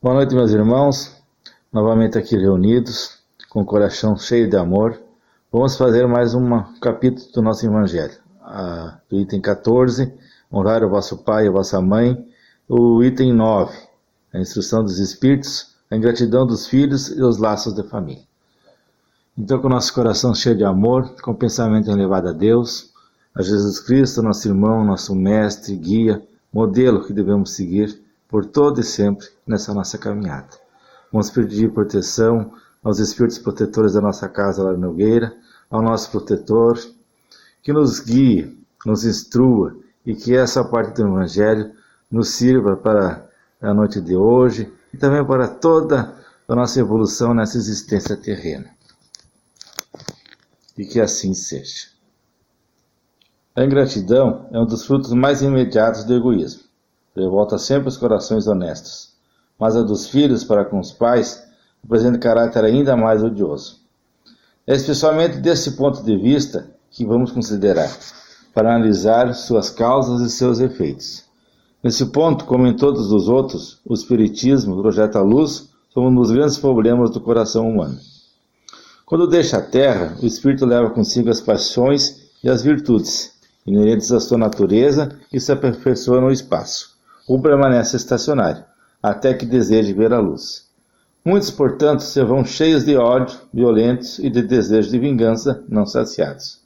Boa noite, meus irmãos. Novamente aqui reunidos, com o coração cheio de amor. Vamos fazer mais um capítulo do nosso Evangelho. Ah, do item 14, honrar o vosso pai e a vossa mãe. O item 9, a instrução dos espíritos, a ingratidão dos filhos e os laços da família. Então, com o nosso coração cheio de amor, com o pensamento elevado a Deus, a Jesus Cristo, nosso irmão, nosso mestre, guia, modelo que devemos seguir por todo e sempre nessa nossa caminhada. Vamos pedir proteção aos espíritos protetores da nossa casa lá Nogueira, ao nosso protetor, que nos guie, nos instrua e que essa parte do Evangelho nos sirva para a noite de hoje e também para toda a nossa evolução nessa existência terrena. E que assim seja. A ingratidão é um dos frutos mais imediatos do egoísmo revolta sempre os corações honestos, mas a dos filhos para com os pais apresenta caráter ainda mais odioso. É especialmente desse ponto de vista que vamos considerar, para analisar suas causas e seus efeitos. Nesse ponto, como em todos os outros, o Espiritismo projeta a luz sobre um dos grandes problemas do coração humano. Quando deixa a terra, o espírito leva consigo as paixões e as virtudes, inerentes à sua natureza e se aperfeiçoa no espaço ou permanece estacionário, até que deseje ver a luz. Muitos, portanto, se vão cheios de ódio, violentos e de desejo de vingança não saciados.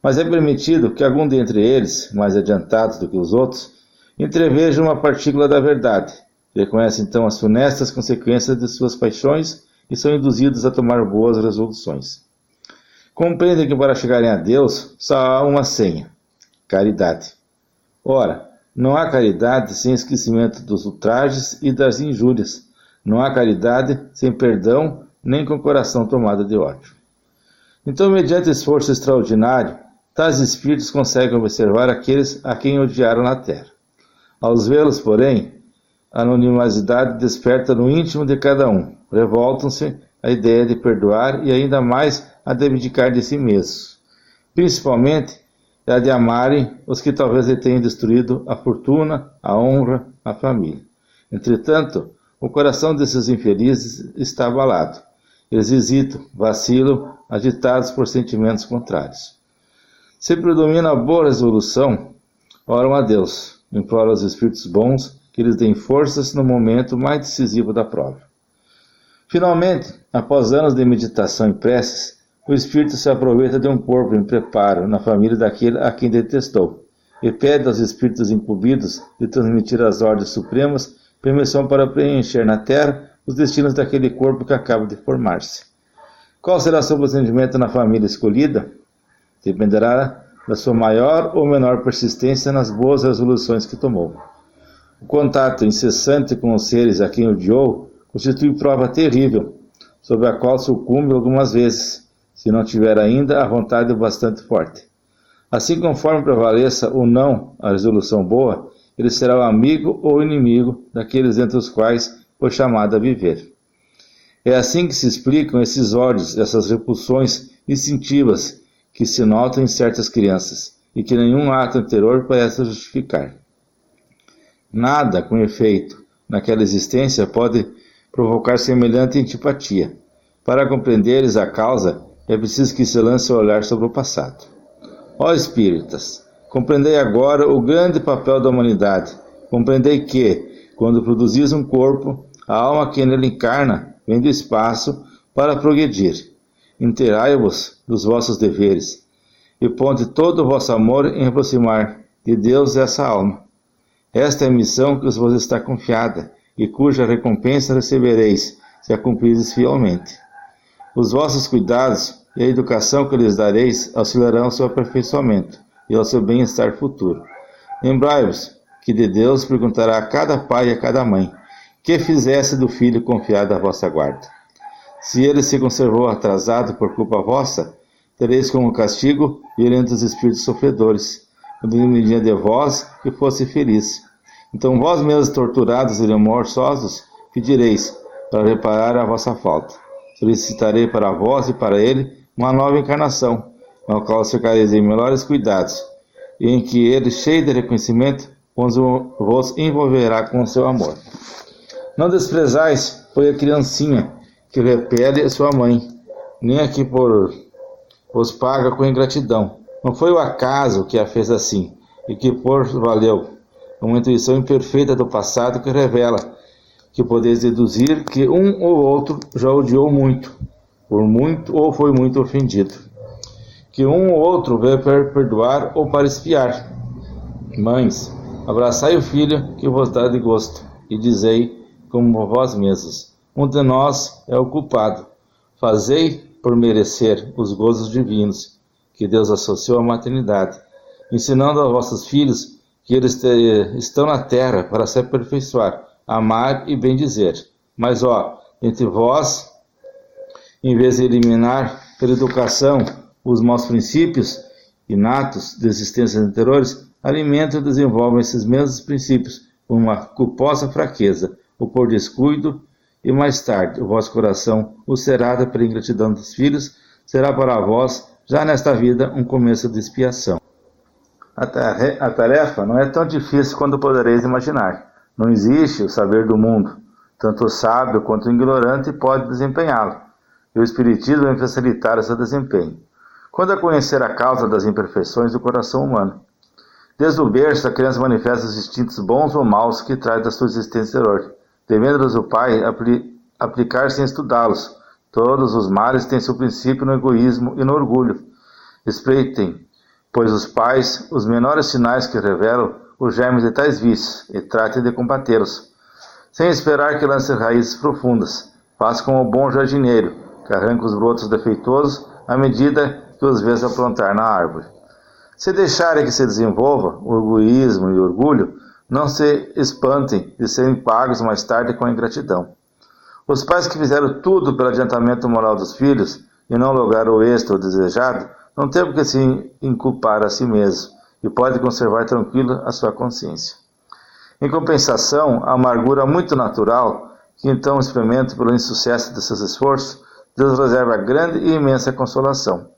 Mas é permitido que algum dentre eles, mais adiantados do que os outros, entreveja uma partícula da verdade, reconhece então as funestas consequências de suas paixões e são induzidos a tomar boas resoluções. Compreendem que para chegarem a Deus só há uma senha: caridade. Ora, não há caridade sem esquecimento dos ultrajes e das injúrias. Não há caridade sem perdão, nem com coração tomado de ódio. Então, mediante esforço extraordinário, tais espíritos conseguem observar aqueles a quem odiaram na terra. Ao vê-los, porém, a anonimidade desperta no íntimo de cada um. Revoltam-se a ideia de perdoar e ainda mais a de abdicar de si mesmos. Principalmente é a de amarem os que talvez lhe tenham destruído a fortuna, a honra, a família. Entretanto, o coração desses infelizes está abalado. Eles hesitam, vacilam, agitados por sentimentos contrários. Se predomina a boa resolução, oram a Deus, imploram aos Espíritos bons que lhes deem forças no momento mais decisivo da prova. Finalmente, após anos de meditação e preces, o espírito se aproveita de um corpo em preparo na família daquele a quem detestou, e pede aos espíritos incumbidos de transmitir às ordens supremas permissão para preencher na terra os destinos daquele corpo que acaba de formar-se. Qual será seu procedimento na família escolhida? Dependerá da sua maior ou menor persistência nas boas resoluções que tomou. O contato incessante com os seres a quem odiou constitui prova terrível, sobre a qual sucumbe algumas vezes, se não tiver ainda a vontade bastante forte. Assim, conforme prevaleça ou não a resolução boa, ele será o amigo ou inimigo daqueles entre os quais foi chamado a viver. É assim que se explicam esses ódios, essas repulsões instintivas que se notam em certas crianças e que nenhum ato anterior parece justificar. Nada, com efeito, naquela existência pode provocar semelhante antipatia. Para compreenderes a causa, é preciso que se lance o olhar sobre o passado. Ó espíritas, compreendei agora o grande papel da humanidade. Compreendei que, quando produzis um corpo, a alma que nele encarna vem do espaço para progredir. Interai-vos dos vossos deveres e ponte todo o vosso amor em aproximar de Deus essa alma. Esta é a missão que vos está confiada e cuja recompensa recebereis se a cumprires fielmente. Os vossos cuidados e a educação que lhes dareis auxiliarão seu aperfeiçoamento e ao seu bem-estar futuro. Lembrai-vos que de Deus perguntará a cada pai e a cada mãe que fizesse do filho confiado à vossa guarda. Se ele se conservou atrasado por culpa vossa, tereis como castigo violentos espíritos sofredores, ele de vós que fosse feliz. Então vós mesmos torturados e remorsosos, pedireis para reparar a vossa falta. Solicitarei para vós e para ele uma nova encarnação, na qual ficareis em melhores cuidados, e em que ele, cheio de reconhecimento, vos envolverá com seu amor. Não desprezais, foi a criancinha que repele sua mãe, nem a que por os paga com ingratidão. Não foi o acaso que a fez assim, e que por valeu, uma intuição imperfeita do passado que revela que podeis deduzir que um ou outro já odiou muito, por muito ou foi muito ofendido. Que um ou outro veio para perdoar ou para espiar. Mães, abraçai o filho que vos dá de gosto, e dizei, como vós mesmos, um de nós é o culpado. Fazei por merecer os gozos divinos que Deus associou à maternidade, ensinando aos vossos filhos que eles estão na terra para se aperfeiçoar, amar e bendizer. Mas, ó, entre vós, em vez de eliminar pela educação os maus princípios inatos de existências anteriores, alimentam e desenvolvem esses mesmos princípios com uma culposa fraqueza, ou por descuido e mais tarde o vosso coração ulcerado pela ingratidão dos filhos, será para vós, já nesta vida, um começo de expiação. A tarefa não é tão difícil quanto podereis imaginar. Não existe o saber do mundo. Tanto o sábio quanto o ignorante pode desempenhá-lo. E o Espiritismo vai facilitar esse desempenho. Quando a conhecer a causa das imperfeições do coração humano. Desde o berço, a criança manifesta os instintos bons ou maus que traz da sua existência anterior devendo-los o Pai apli aplicar sem estudá-los. Todos os males têm seu princípio no egoísmo e no orgulho. Espreitem, pois os pais, os menores sinais que revelam os germes de tais vícios, e tratem de combatê-los, sem esperar que lance raízes profundas. Faça como o bom jardineiro, que arranca os brotos defeituosos à medida que os vês aprontar na árvore. Se deixarem que se desenvolva o egoísmo e o orgulho, não se espantem de serem pagos mais tarde com a ingratidão. Os pais que fizeram tudo pelo adiantamento moral dos filhos e não lograram o êxito desejado, não têm que se inculpar a si mesmos e podem conservar tranquilo a sua consciência. Em compensação, a amargura muito natural que então experimentam pelo insucesso de seus esforços, Deus reserva grande e imensa consolação.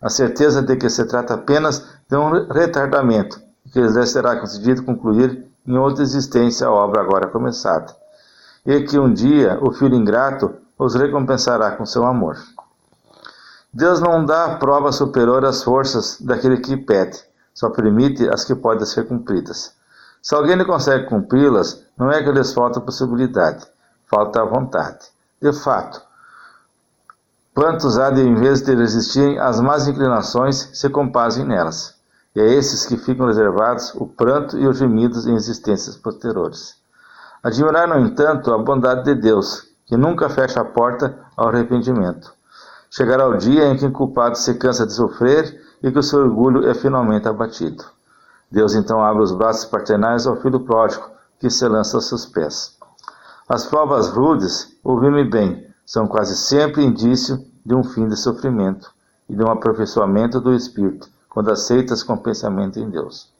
A certeza de que se trata apenas de um retardamento que lhes será concedido concluir em outra existência a obra agora começada, e que um dia o filho ingrato os recompensará com seu amor. Deus não dá prova superior às forças daquele que pede, só permite as que podem ser cumpridas. Se alguém não consegue cumpri-las, não é que lhes falta possibilidade, falta vontade. De fato, quantos há de, em vez de resistirem às más inclinações, se compazem nelas? e a esses que ficam reservados o pranto e os gemidos em existências posteriores. Admirar, no entanto, a bondade de Deus, que nunca fecha a porta ao arrependimento. Chegará o dia em que o culpado se cansa de sofrer e que o seu orgulho é finalmente abatido. Deus então abre os braços paternais ao filho pródigo, que se lança aos seus pés. As provas rudes, ouvi-me bem, são quase sempre indício de um fim de sofrimento e de um aperfeiçoamento do espírito, quando aceitas com pensamento em Deus.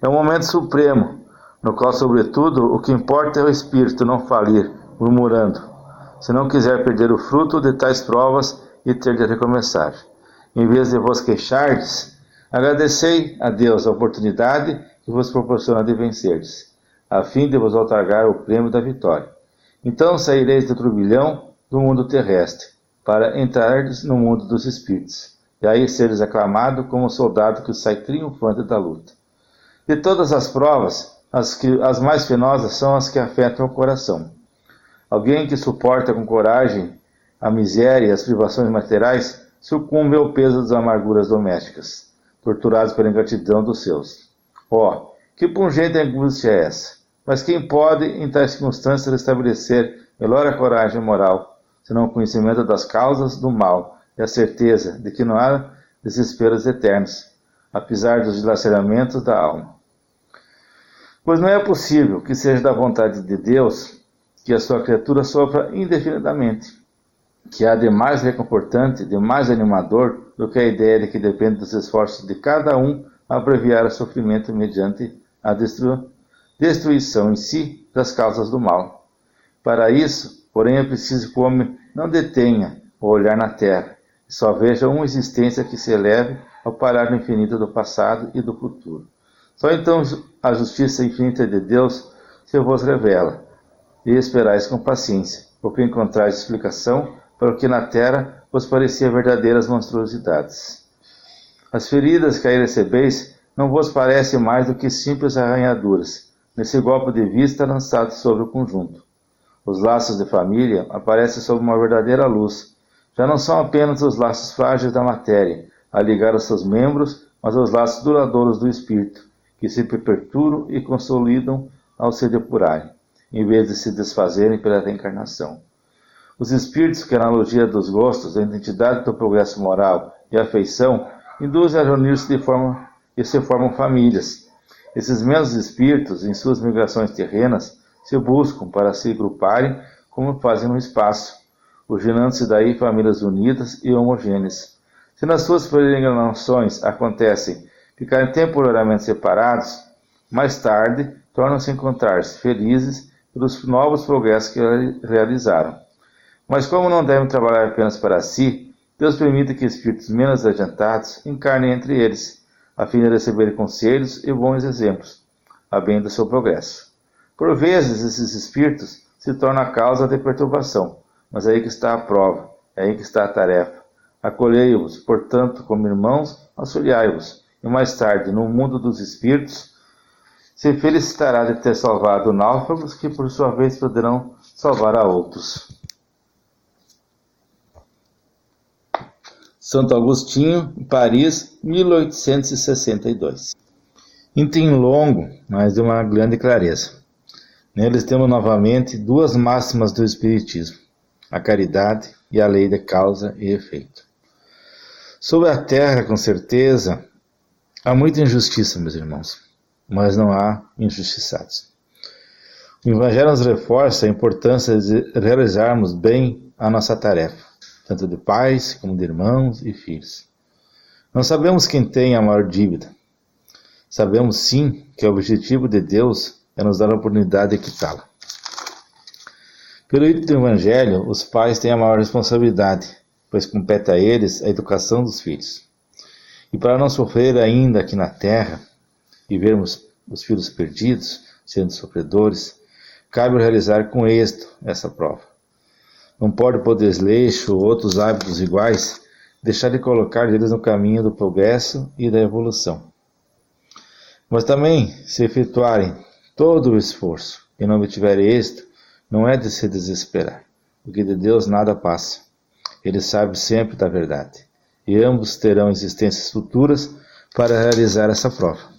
É um momento supremo, no qual, sobretudo, o que importa é o espírito não falir, murmurando, se não quiser perder o fruto de tais provas e ter de recomeçar. Em vez de vos queixardes, agradecei a Deus a oportunidade que vos proporciona de vencerdes, a fim de vos otorgar o prêmio da vitória. Então saireis do turbilhão do mundo terrestre, para entrardes no mundo dos espíritos e aí seres aclamado como soldado que sai triunfante da luta. De todas as provas, as, que, as mais penosas são as que afetam o coração. Alguém que suporta com coragem a miséria e as privações materiais sucumbe ao peso das amarguras domésticas, torturados pela ingratidão dos seus. Oh, que pungente angústia é essa! Mas quem pode, em tais circunstâncias, estabelecer melhor coragem moral, senão o conhecimento das causas do mal e a certeza de que não há desesperos eternos, apesar dos dilaceramentos da alma. Pois não é possível que seja da vontade de Deus que a sua criatura sofra indefinidamente, que há de mais reconfortante, de mais animador do que a ideia de que depende dos esforços de cada um abreviar o sofrimento mediante a destru destruição em si das causas do mal. Para isso, porém, é preciso que o homem não detenha o olhar na terra, só veja uma existência que se eleve ao parar no infinito do passado e do futuro. Só então a justiça infinita de Deus se vos revela. e esperais com paciência, porque encontrais explicação para o que na terra vos parecia verdadeiras monstruosidades. As feridas que aí recebeis não vos parecem mais do que simples arranhaduras, nesse golpe de vista lançado sobre o conjunto. Os laços de família aparecem sob uma verdadeira luz. Já não são apenas os laços frágeis da matéria, a ligar os seus membros, mas os laços duradouros do espírito, que se perpetuam e consolidam ao se depurarem em vez de se desfazerem pela reencarnação. Os espíritos, que analogia dos gostos, da identidade do progresso moral e afeição, induzem a reunir-se de forma e se formam famílias. Esses mesmos espíritos, em suas migrações terrenas, se buscam para se agruparem como fazem no espaço, originando-se daí famílias unidas e homogêneas. Se nas suas peregrinações acontecem ficarem temporariamente separados, mais tarde tornam-se encontrar-se felizes pelos novos progressos que realizaram. Mas como não devem trabalhar apenas para si, Deus permite que espíritos menos adiantados encarnem entre eles, a fim de receberem conselhos e bons exemplos, a bem do seu progresso. Por vezes, esses espíritos se tornam a causa de perturbação, mas é aí que está a prova, é aí que está a tarefa. Acolhei-vos, portanto, como irmãos, auxiliai-vos, e mais tarde, no mundo dos espíritos, se felicitará de ter salvado náufragos que, por sua vez, poderão salvar a outros. Santo Agostinho, Paris, 1862. Item longo, mas de uma grande clareza. Neles temos novamente duas máximas do Espiritismo: a caridade e a lei de causa e efeito. Sobre a terra, com certeza, há muita injustiça, meus irmãos mas não há injustiçados. O Evangelho nos reforça a importância de realizarmos bem a nossa tarefa, tanto de pais como de irmãos e filhos. Não sabemos quem tem a maior dívida. Sabemos sim que o objetivo de Deus é nos dar a oportunidade de quitá-la. Pelo ito do Evangelho, os pais têm a maior responsabilidade, pois compete a eles a educação dos filhos. E para não sofrer ainda aqui na terra, e vermos os filhos perdidos, sendo sofredores, cabe realizar com êxito essa prova. Não pode por desleixo ou outros hábitos iguais deixar de colocar eles no caminho do progresso e da evolução. Mas também, se efetuarem todo o esforço e não obtiverem êxito, não é de se desesperar, porque de Deus nada passa. Ele sabe sempre da verdade, e ambos terão existências futuras para realizar essa prova.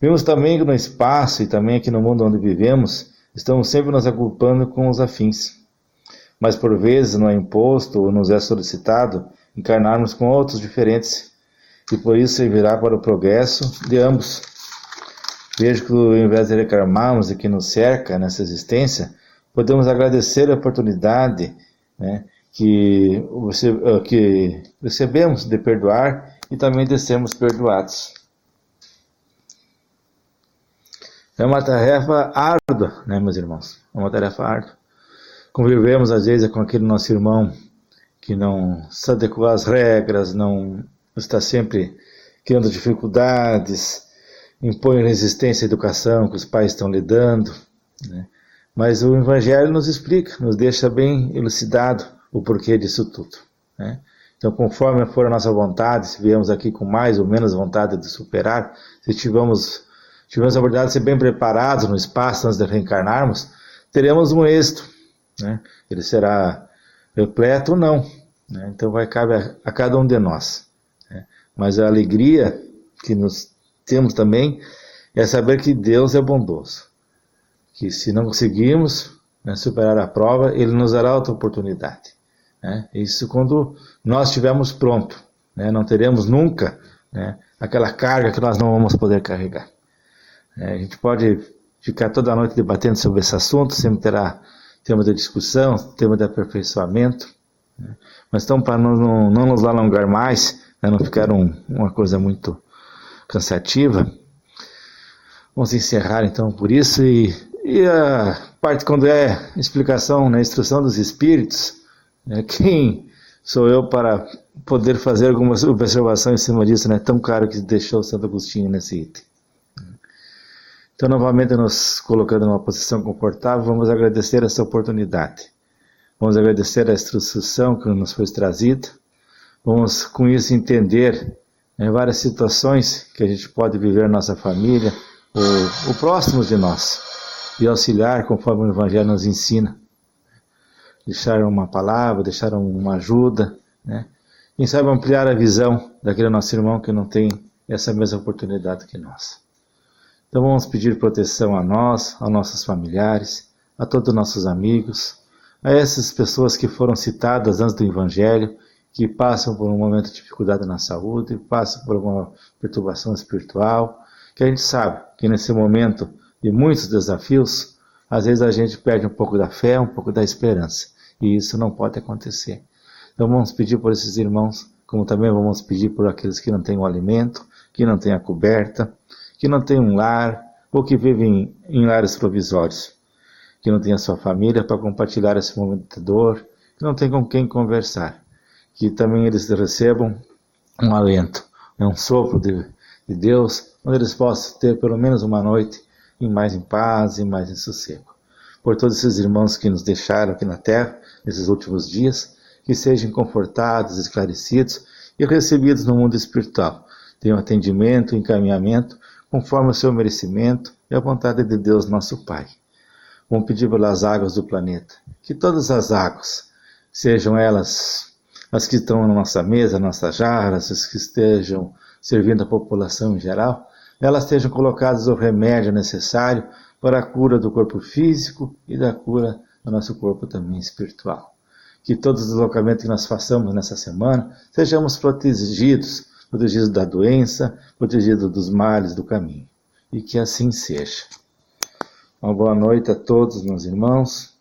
Vimos também que no espaço e também aqui no mundo onde vivemos, estamos sempre nos agrupando com os afins. Mas por vezes não é imposto ou nos é solicitado encarnarmos com outros diferentes, e por isso servirá para o progresso de ambos. Vejo que ao invés de reclamarmos e que nos cerca nessa existência, podemos agradecer a oportunidade né, que, que recebemos de perdoar e também de sermos perdoados. É uma tarefa árdua, né, meus irmãos? É uma tarefa árdua. Convivemos às vezes com aquele nosso irmão que não se adequa às regras, não está sempre criando dificuldades, impõe resistência à educação que os pais estão lhe dando. Né? Mas o Evangelho nos explica, nos deixa bem elucidado o porquê disso tudo. Né? Então, conforme for a nossa vontade, se viemos aqui com mais ou menos vontade de superar, se tivermos tivermos a oportunidade de ser bem preparados no espaço antes de reencarnarmos, teremos um êxito. Né? Ele será repleto ou não. Né? Então vai caber a, a, cada um de nós. Né? Mas a alegria que nós temos também é saber que Deus é bondoso. Que se não conseguirmos né, superar a prova, Ele nos dará outra oportunidade. Né? Isso quando nós estivermos pronto. Né? Não teremos nunca né, aquela carga que nós não vamos poder carregar. É, a gente pode ficar toda noite debatendo sobre esse assunto, sempre terá tema de discussão, tema de aperfeiçoamento. Né? Mas então, para não, não, não, nos alongar mais, né, não ficar um, uma coisa muito cansativa, vamos encerrar então por isso. E, e a parte quando é explicação, né, instrução dos espíritos, né, quem sou eu para poder fazer alguma observação em cima disso, né, tão caro que deixou Santo Agostinho nesse item. Então, novamente, nos colocando numa posição confortável, vamos agradecer essa oportunidade. Vamos agradecer a instrução que nos foi trazida. Vamos, com isso, entender né, várias situações que a gente pode viver nossa família, o, o próximo de nós, e auxiliar conforme o Evangelho nos ensina. Deixar uma palavra, deixar uma ajuda, né? Quem sabe ampliar a visão daquele nosso irmão que não tem essa mesma oportunidade que nós. Então vamos pedir proteção a nós, aos nossos familiares, a todos os nossos amigos, a essas pessoas que foram citadas antes do Evangelho, que passam por um momento de dificuldade na saúde, passam por uma perturbação espiritual, que a gente sabe que nesse momento de muitos desafios, às vezes a gente perde um pouco da fé, um pouco da esperança, e isso não pode acontecer. Então vamos pedir por esses irmãos, como também vamos pedir por aqueles que não têm o alimento, que não têm a coberta, que não têm um lar, ou que vivem em lares provisórios que não tem a sua família para compartilhar esse momento de dor, que não tem com quem conversar, que também eles recebam um alento, é um sopro de, de Deus, onde eles possam ter pelo menos uma noite em mais em paz e mais em sossego. Por todos esses irmãos que nos deixaram aqui na terra nesses últimos dias, que sejam confortados, esclarecidos e recebidos no mundo espiritual. Tenham atendimento e encaminhamento conforme o seu merecimento e a vontade de Deus, nosso Pai. Vamos pedir pelas águas do planeta. Que todas as águas, sejam elas as que estão na nossa mesa, nossas jarras, as que estejam servindo a população em geral, elas estejam colocadas o remédio necessário para a cura do corpo físico e da cura do nosso corpo também espiritual. Que todos os deslocamentos que nós façamos nessa semana sejamos protegidos, protegidos da doença, protegidos dos males do caminho. E que assim seja. Uma boa noite a todos, meus irmãos.